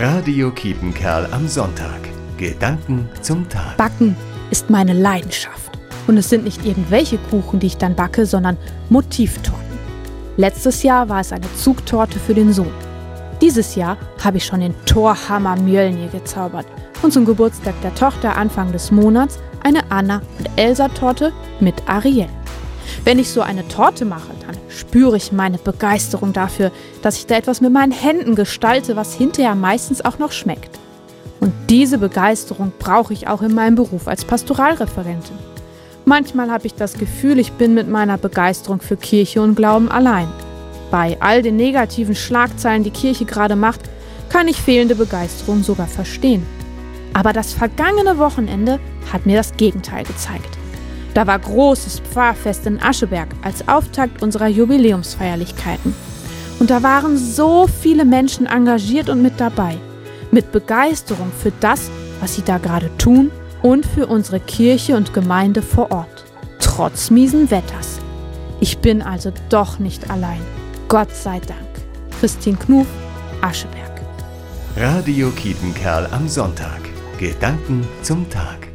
Radio Kiepenkerl am Sonntag. Gedanken zum Tag. Backen ist meine Leidenschaft. Und es sind nicht irgendwelche Kuchen, die ich dann backe, sondern Motivtorten. Letztes Jahr war es eine Zugtorte für den Sohn. Dieses Jahr habe ich schon den Torhammer Mjölnir gezaubert und zum Geburtstag der Tochter Anfang des Monats eine Anna- und Elsa-Torte mit Ariel. Wenn ich so eine Torte mache, dann spüre ich meine Begeisterung dafür, dass ich da etwas mit meinen Händen gestalte, was hinterher meistens auch noch schmeckt. Und diese Begeisterung brauche ich auch in meinem Beruf als Pastoralreferentin. Manchmal habe ich das Gefühl, ich bin mit meiner Begeisterung für Kirche und Glauben allein. Bei all den negativen Schlagzeilen, die Kirche gerade macht, kann ich fehlende Begeisterung sogar verstehen. Aber das vergangene Wochenende hat mir das Gegenteil gezeigt. Da war großes Pfarrfest in Ascheberg als Auftakt unserer Jubiläumsfeierlichkeiten. Und da waren so viele Menschen engagiert und mit dabei. Mit Begeisterung für das, was sie da gerade tun und für unsere Kirche und Gemeinde vor Ort. Trotz miesen Wetters. Ich bin also doch nicht allein. Gott sei Dank. Christine Knuf, Ascheberg. Radio Kiepenkerl am Sonntag. Gedanken zum Tag.